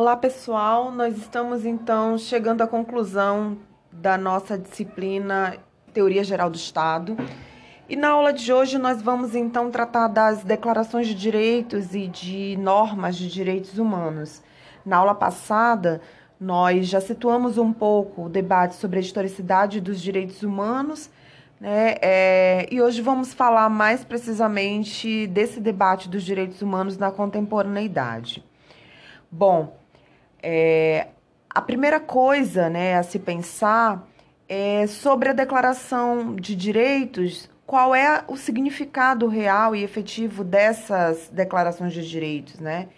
Olá, pessoal. Nós estamos então chegando à conclusão da nossa disciplina Teoria Geral do Estado. E na aula de hoje nós vamos então tratar das declarações de direitos e de normas de direitos humanos. Na aula passada, nós já situamos um pouco o debate sobre a historicidade dos direitos humanos, né? É, e hoje vamos falar mais precisamente desse debate dos direitos humanos na contemporaneidade. Bom, é, a primeira coisa né, a se pensar é sobre a Declaração de Direitos, qual é o significado real e efetivo dessas declarações de direitos, né?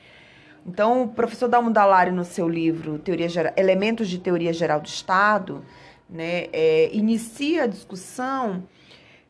Então, o professor Dalmo Dallari, no seu livro Teoria Geral, Elementos de Teoria Geral do Estado, né, é, inicia a discussão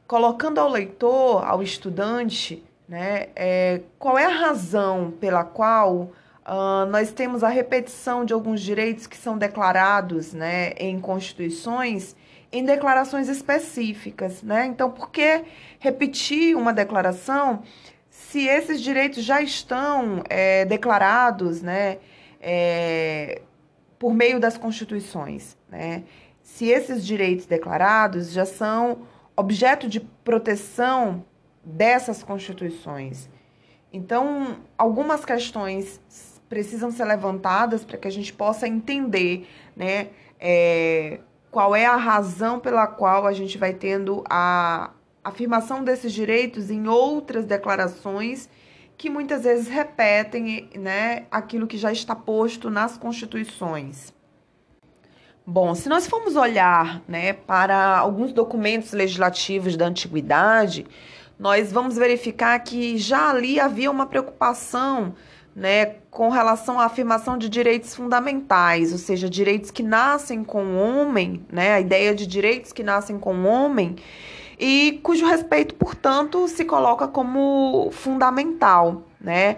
colocando ao leitor, ao estudante, né, é, qual é a razão pela qual Uh, nós temos a repetição de alguns direitos que são declarados né, em constituições em declarações específicas. Né? Então, por que repetir uma declaração se esses direitos já estão é, declarados né, é, por meio das constituições? Né? Se esses direitos declarados já são objeto de proteção dessas constituições. Então, algumas questões precisam ser levantadas para que a gente possa entender, né, é, qual é a razão pela qual a gente vai tendo a afirmação desses direitos em outras declarações que muitas vezes repetem, né, aquilo que já está posto nas constituições. Bom, se nós formos olhar, né, para alguns documentos legislativos da antiguidade, nós vamos verificar que já ali havia uma preocupação né, com relação à afirmação de direitos fundamentais, ou seja, direitos que nascem com o homem, né, a ideia de direitos que nascem com o homem e cujo respeito, portanto, se coloca como fundamental, né?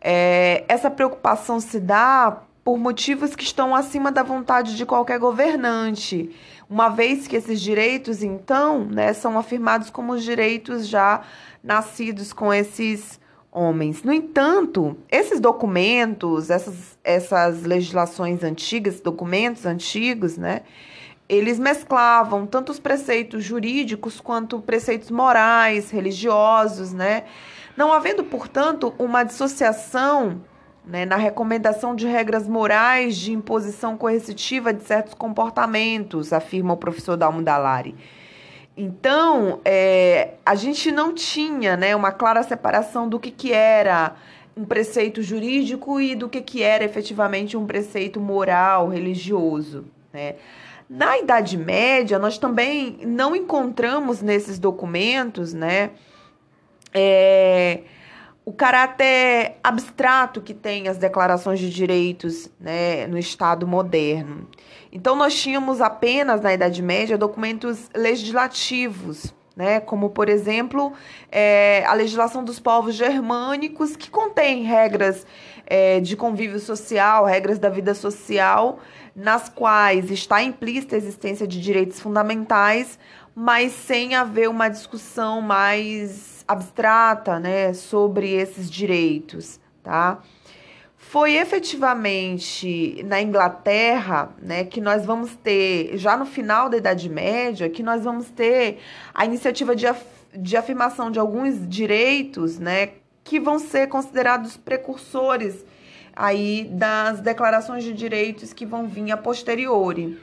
É, essa preocupação se dá por motivos que estão acima da vontade de qualquer governante, uma vez que esses direitos, então, né, são afirmados como os direitos já nascidos com esses homens. No entanto, esses documentos, essas, essas legislações antigas, documentos antigos, né, eles mesclavam tanto os preceitos jurídicos quanto preceitos morais, religiosos, né, não havendo, portanto, uma dissociação né, na recomendação de regras morais de imposição coercitiva de certos comportamentos, afirma o professor Dalmo Dallari. Então, é, a gente não tinha né, uma clara separação do que, que era um preceito jurídico e do que, que era efetivamente um preceito moral, religioso. Né? Na Idade Média, nós também não encontramos nesses documentos né, é, o caráter abstrato que tem as declarações de direitos né, no Estado moderno. Então, nós tínhamos apenas na Idade Média documentos legislativos, né, como, por exemplo, é, a legislação dos povos germânicos, que contém regras é, de convívio social, regras da vida social, nas quais está implícita a existência de direitos fundamentais, mas sem haver uma discussão mais abstrata né, sobre esses direitos. Tá? Foi efetivamente na Inglaterra, né, que nós vamos ter, já no final da Idade Média, que nós vamos ter a iniciativa de, af de afirmação de alguns direitos, né, que vão ser considerados precursores aí das declarações de direitos que vão vir a posteriori.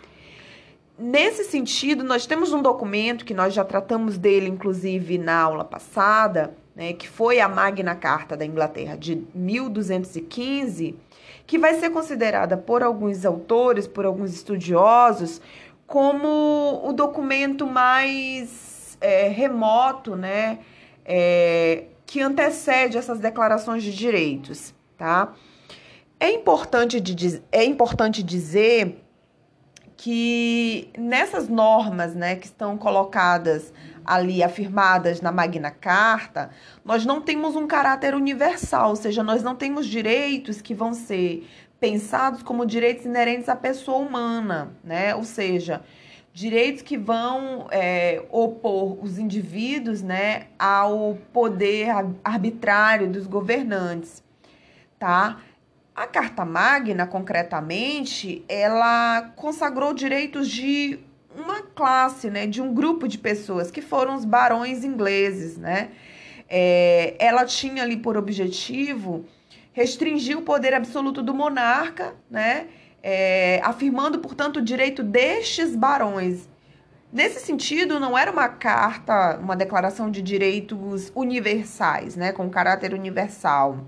Nesse sentido, nós temos um documento que nós já tratamos dele, inclusive, na aula passada, né, que foi a Magna Carta da Inglaterra de 1215, que vai ser considerada por alguns autores, por alguns estudiosos, como o documento mais é, remoto, né, é, que antecede essas declarações de direitos, tá? É importante, de, é importante dizer que nessas normas né, que estão colocadas ali, afirmadas na Magna Carta, nós não temos um caráter universal, ou seja, nós não temos direitos que vão ser pensados como direitos inerentes à pessoa humana, né? Ou seja, direitos que vão é, opor os indivíduos né, ao poder arbitrário dos governantes, tá? A Carta Magna, concretamente, ela consagrou direitos de uma classe, né, de um grupo de pessoas que foram os barões ingleses, né? É, ela tinha ali por objetivo restringir o poder absoluto do monarca, né? É, afirmando, portanto, o direito destes barões. Nesse sentido, não era uma carta, uma declaração de direitos universais, né, com caráter universal.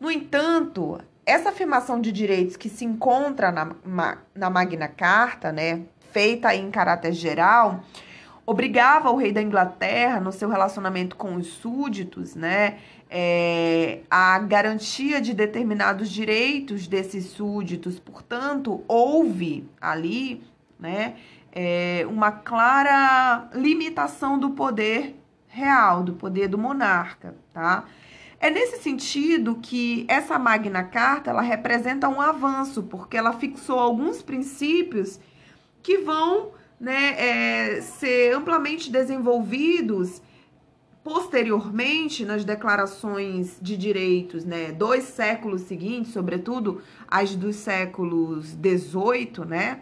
No entanto, essa afirmação de direitos que se encontra na, na Magna Carta, né, feita em caráter geral, obrigava o rei da Inglaterra, no seu relacionamento com os súditos, né, é, a garantia de determinados direitos desses súditos. Portanto, houve ali, né, é, uma clara limitação do poder real, do poder do monarca, tá? É nesse sentido que essa Magna Carta ela representa um avanço, porque ela fixou alguns princípios que vão né, é, ser amplamente desenvolvidos posteriormente nas declarações de direitos, né, dos séculos seguintes, sobretudo as dos séculos 18, né,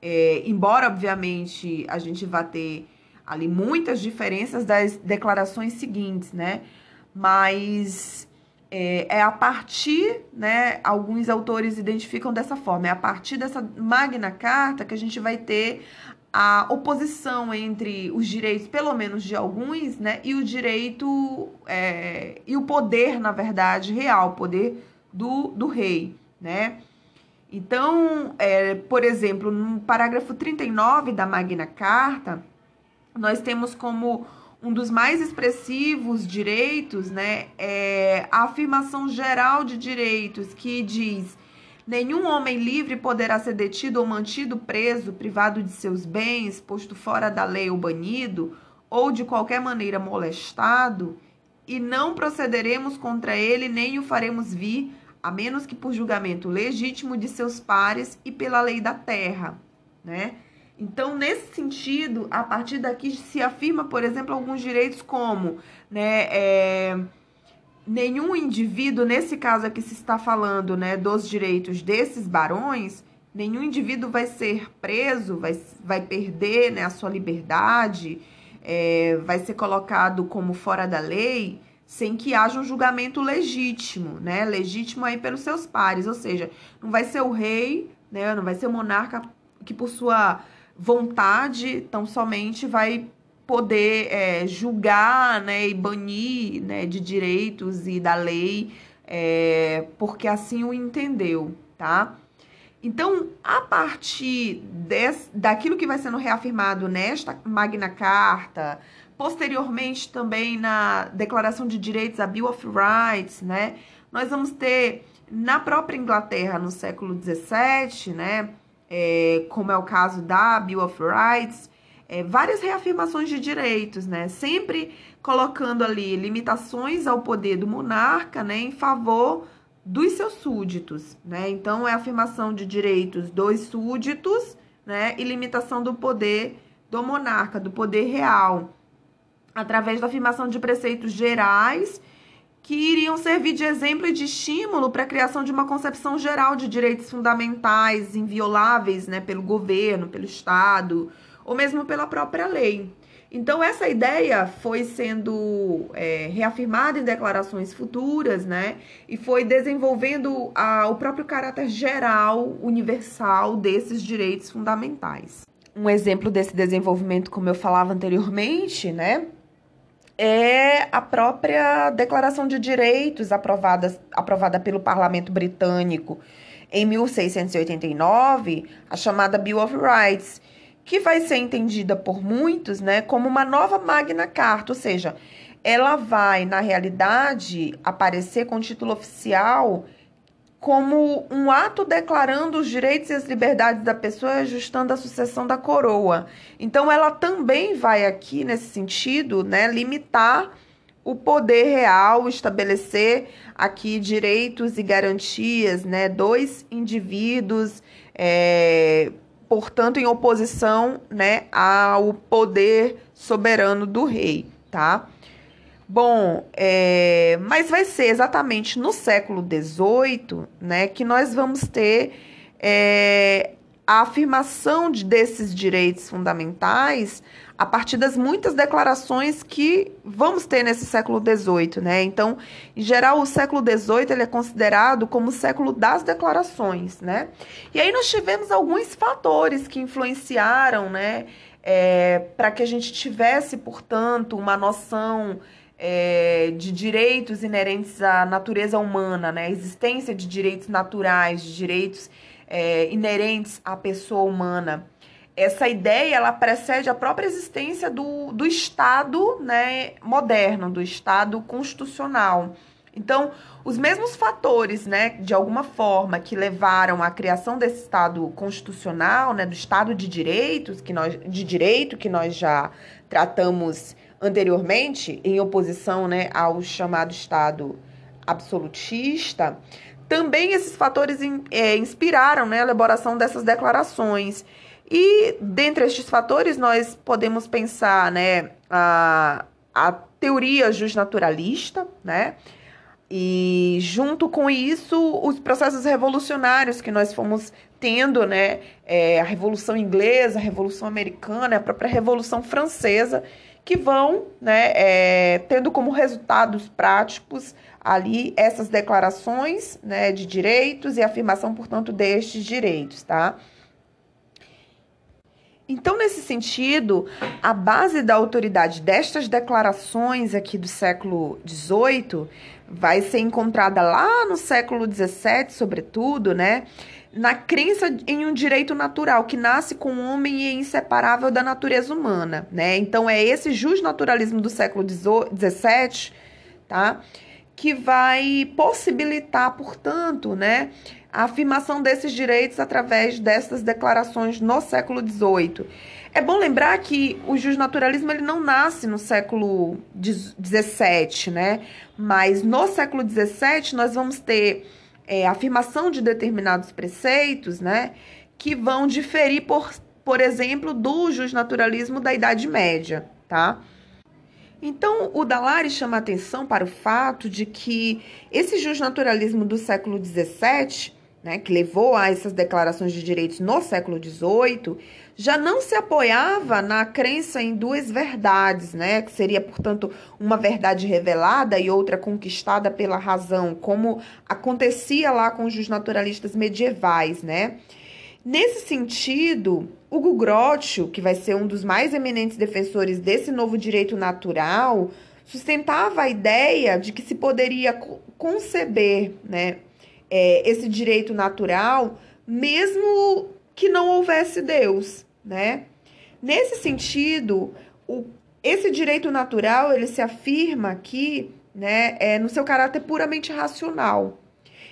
é, embora obviamente a gente vá ter ali muitas diferenças das declarações seguintes, né, mas é, é, a partir, né, alguns autores identificam dessa forma, é a partir dessa Magna Carta que a gente vai ter a oposição entre os direitos, pelo menos de alguns, né, e o direito é, e o poder, na verdade, real, o poder do, do rei, né? Então, é, por exemplo, no parágrafo 39 da Magna Carta, nós temos como um dos mais expressivos direitos, né, é a afirmação geral de direitos que diz Nenhum homem livre poderá ser detido ou mantido preso, privado de seus bens, posto fora da lei ou banido, ou de qualquer maneira molestado, e não procederemos contra ele, nem o faremos vir, a menos que por julgamento legítimo de seus pares e pela lei da terra, né? Então, nesse sentido, a partir daqui se afirma, por exemplo, alguns direitos como, né, é, nenhum indivíduo, nesse caso aqui se está falando, né, dos direitos desses barões, nenhum indivíduo vai ser preso, vai, vai perder, né, a sua liberdade, é, vai ser colocado como fora da lei, sem que haja um julgamento legítimo, né, legítimo aí pelos seus pares, ou seja, não vai ser o rei, né, não vai ser o monarca que por sua vontade tão somente vai poder é, julgar né, e banir né, de direitos e da lei, é, porque assim o entendeu, tá? Então, a partir daquilo que vai sendo reafirmado nesta Magna Carta, posteriormente também na Declaração de Direitos, a Bill of Rights, né? Nós vamos ter na própria Inglaterra, no século XVII, né? É, como é o caso da Bill of Rights, é, várias reafirmações de direitos, né? Sempre colocando ali limitações ao poder do monarca, né, em favor dos seus súditos, né? Então é afirmação de direitos dos súditos, né, e limitação do poder do monarca, do poder real, através da afirmação de preceitos gerais que iriam servir de exemplo e de estímulo para a criação de uma concepção geral de direitos fundamentais, invioláveis né, pelo governo, pelo Estado, ou mesmo pela própria lei. Então, essa ideia foi sendo é, reafirmada em declarações futuras, né? E foi desenvolvendo a, o próprio caráter geral, universal desses direitos fundamentais. Um exemplo desse desenvolvimento, como eu falava anteriormente, né? É a própria Declaração de Direitos aprovada, aprovada pelo Parlamento Britânico em 1689, a chamada Bill of Rights, que vai ser entendida por muitos né, como uma nova Magna Carta, ou seja, ela vai, na realidade, aparecer com título oficial como um ato declarando os direitos e as liberdades da pessoa e ajustando a sucessão da coroa. Então, ela também vai aqui, nesse sentido, né, limitar o poder real, estabelecer aqui direitos e garantias né, dos indivíduos, é, portanto, em oposição né, ao poder soberano do rei, tá? Bom, é, mas vai ser exatamente no século XVIII né, que nós vamos ter é, a afirmação de, desses direitos fundamentais a partir das muitas declarações que vamos ter nesse século XVIII, né? Então, em geral, o século XVIII ele é considerado como o século das declarações, né? E aí nós tivemos alguns fatores que influenciaram, né, é, para que a gente tivesse, portanto, uma noção é, de direitos inerentes à natureza humana, né? A existência de direitos naturais, de direitos é, inerentes à pessoa humana. Essa ideia ela precede a própria existência do, do Estado né, moderno, do Estado constitucional. Então, os mesmos fatores, né, de alguma forma, que levaram à criação desse Estado constitucional, né, do Estado de direitos, que nós, de direito que nós já tratamos anteriormente, em oposição né, ao chamado Estado absolutista, também esses fatores é, inspiraram né, a elaboração dessas declarações. E dentre estes fatores, nós podemos pensar né, a, a teoria justnaturalista, né? E junto com isso, os processos revolucionários que nós fomos tendo, né? É, a Revolução Inglesa, a Revolução Americana, a própria Revolução Francesa, que vão né, é, tendo como resultados práticos ali essas declarações né, de direitos e afirmação, portanto, destes direitos, tá? Então, nesse sentido, a base da autoridade destas declarações aqui do século XVIII vai ser encontrada lá no século XVII, sobretudo, né? Na crença em um direito natural que nasce com o homem e é inseparável da natureza humana, né? Então é esse justnaturalismo do século XVII, tá? Que vai possibilitar, portanto, né, a afirmação desses direitos através dessas declarações no século XVIII. É bom lembrar que o justnaturalismo ele não nasce no século XVII, né? Mas no século XVII nós vamos ter é, afirmação de determinados preceitos, né, que vão diferir, por, por exemplo, do justnaturalismo da Idade Média, tá? Então, o Dallari chama atenção para o fato de que esse justnaturalismo do século XVII né, que levou a essas declarações de direitos no século XVIII, já não se apoiava na crença em duas verdades, né, que seria, portanto, uma verdade revelada e outra conquistada pela razão, como acontecia lá com os naturalistas medievais, né? Nesse sentido, Hugo Grotius, que vai ser um dos mais eminentes defensores desse novo direito natural, sustentava a ideia de que se poderia conceber, né, é, esse direito natural, mesmo que não houvesse Deus, né? Nesse sentido, o, esse direito natural ele se afirma aqui, né, é, no seu caráter puramente racional.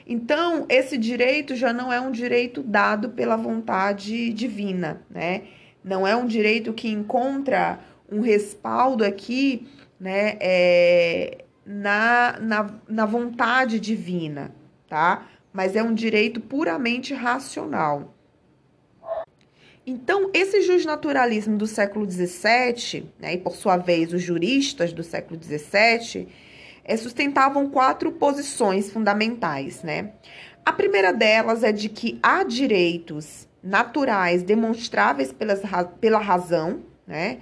Então, esse direito já não é um direito dado pela vontade divina, né? Não é um direito que encontra um respaldo aqui, né, é, na, na, na vontade divina, tá? Mas é um direito puramente racional. Então, esse justnaturalismo do século XVII, né, e por sua vez os juristas do século XVII, é, sustentavam quatro posições fundamentais. Né? A primeira delas é de que há direitos naturais demonstráveis pelas, pela razão, né?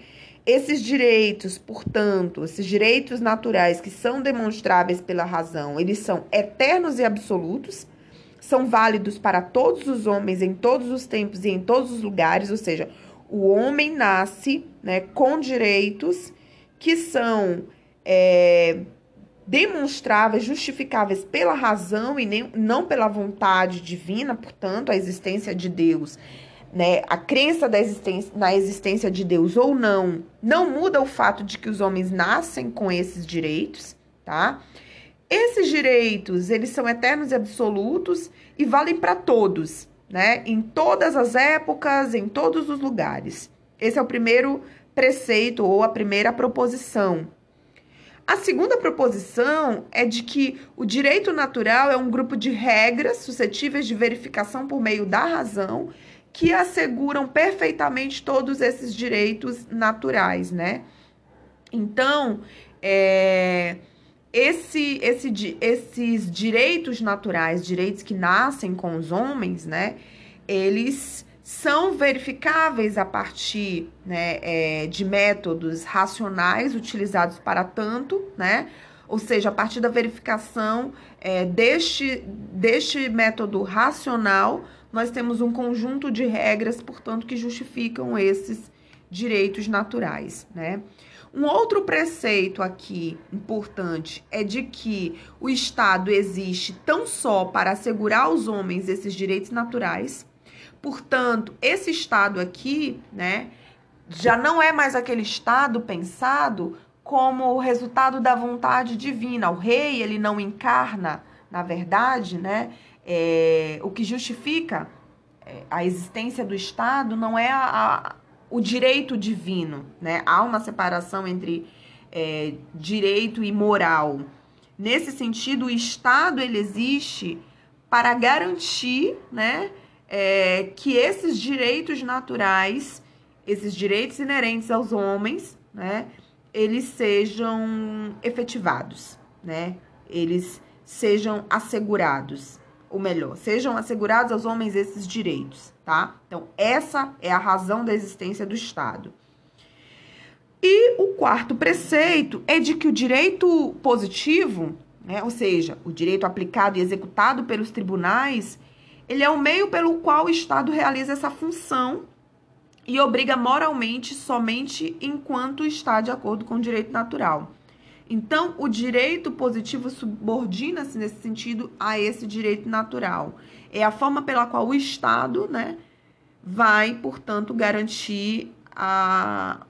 Esses direitos, portanto, esses direitos naturais que são demonstráveis pela razão, eles são eternos e absolutos, são válidos para todos os homens em todos os tempos e em todos os lugares, ou seja, o homem nasce né, com direitos que são é, demonstráveis, justificáveis pela razão e nem, não pela vontade divina, portanto, a existência de Deus né, a crença existência, na existência de Deus ou não, não muda o fato de que os homens nascem com esses direitos, tá? Esses direitos, eles são eternos e absolutos e valem para todos, né? Em todas as épocas, em todos os lugares. Esse é o primeiro preceito ou a primeira proposição. A segunda proposição é de que o direito natural é um grupo de regras suscetíveis de verificação por meio da razão que asseguram perfeitamente todos esses direitos naturais, né? Então, é, esse, esse, esses direitos naturais, direitos que nascem com os homens, né, eles são verificáveis a partir né, é, de métodos racionais utilizados para tanto, né? Ou seja, a partir da verificação é, deste, deste método racional, nós temos um conjunto de regras, portanto, que justificam esses direitos naturais, né? Um outro preceito aqui importante é de que o Estado existe tão só para assegurar aos homens esses direitos naturais. Portanto, esse Estado aqui, né, já não é mais aquele Estado pensado como o resultado da vontade divina. O rei, ele não encarna, na verdade, né, é, o que justifica é, a existência do Estado não é a, a o direito divino, né? Há uma separação entre é, direito e moral. Nesse sentido, o Estado ele existe para garantir, né, é, que esses direitos naturais, esses direitos inerentes aos homens, né, eles sejam efetivados, né? Eles sejam assegurados ou melhor, sejam assegurados aos homens esses direitos, tá? Então, essa é a razão da existência do Estado. E o quarto preceito é de que o direito positivo, né, ou seja, o direito aplicado e executado pelos tribunais, ele é o meio pelo qual o Estado realiza essa função e obriga moralmente somente enquanto está de acordo com o direito natural. Então, o direito positivo subordina-se nesse sentido a esse direito natural. É a forma pela qual o Estado, né, vai, portanto, garantir a,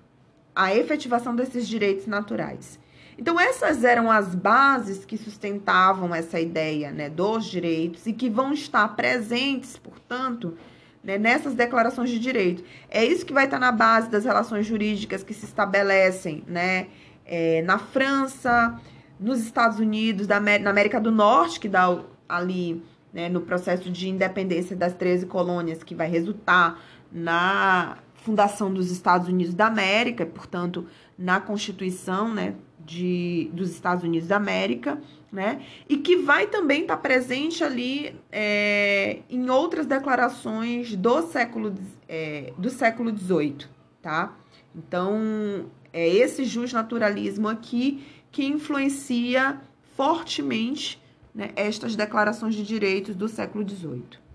a efetivação desses direitos naturais. Então, essas eram as bases que sustentavam essa ideia né, dos direitos e que vão estar presentes, portanto, né, nessas declarações de direito. É isso que vai estar na base das relações jurídicas que se estabelecem, né? É, na França, nos Estados Unidos, da, na América do Norte, que dá ali né, no processo de independência das 13 colônias, que vai resultar na fundação dos Estados Unidos da América, portanto, na Constituição né, de, dos Estados Unidos da América, né, e que vai também estar tá presente ali é, em outras declarações do século, é, do século XVIII, tá? Então, é esse justnaturalismo aqui que influencia fortemente né, estas declarações de direitos do século XVIII.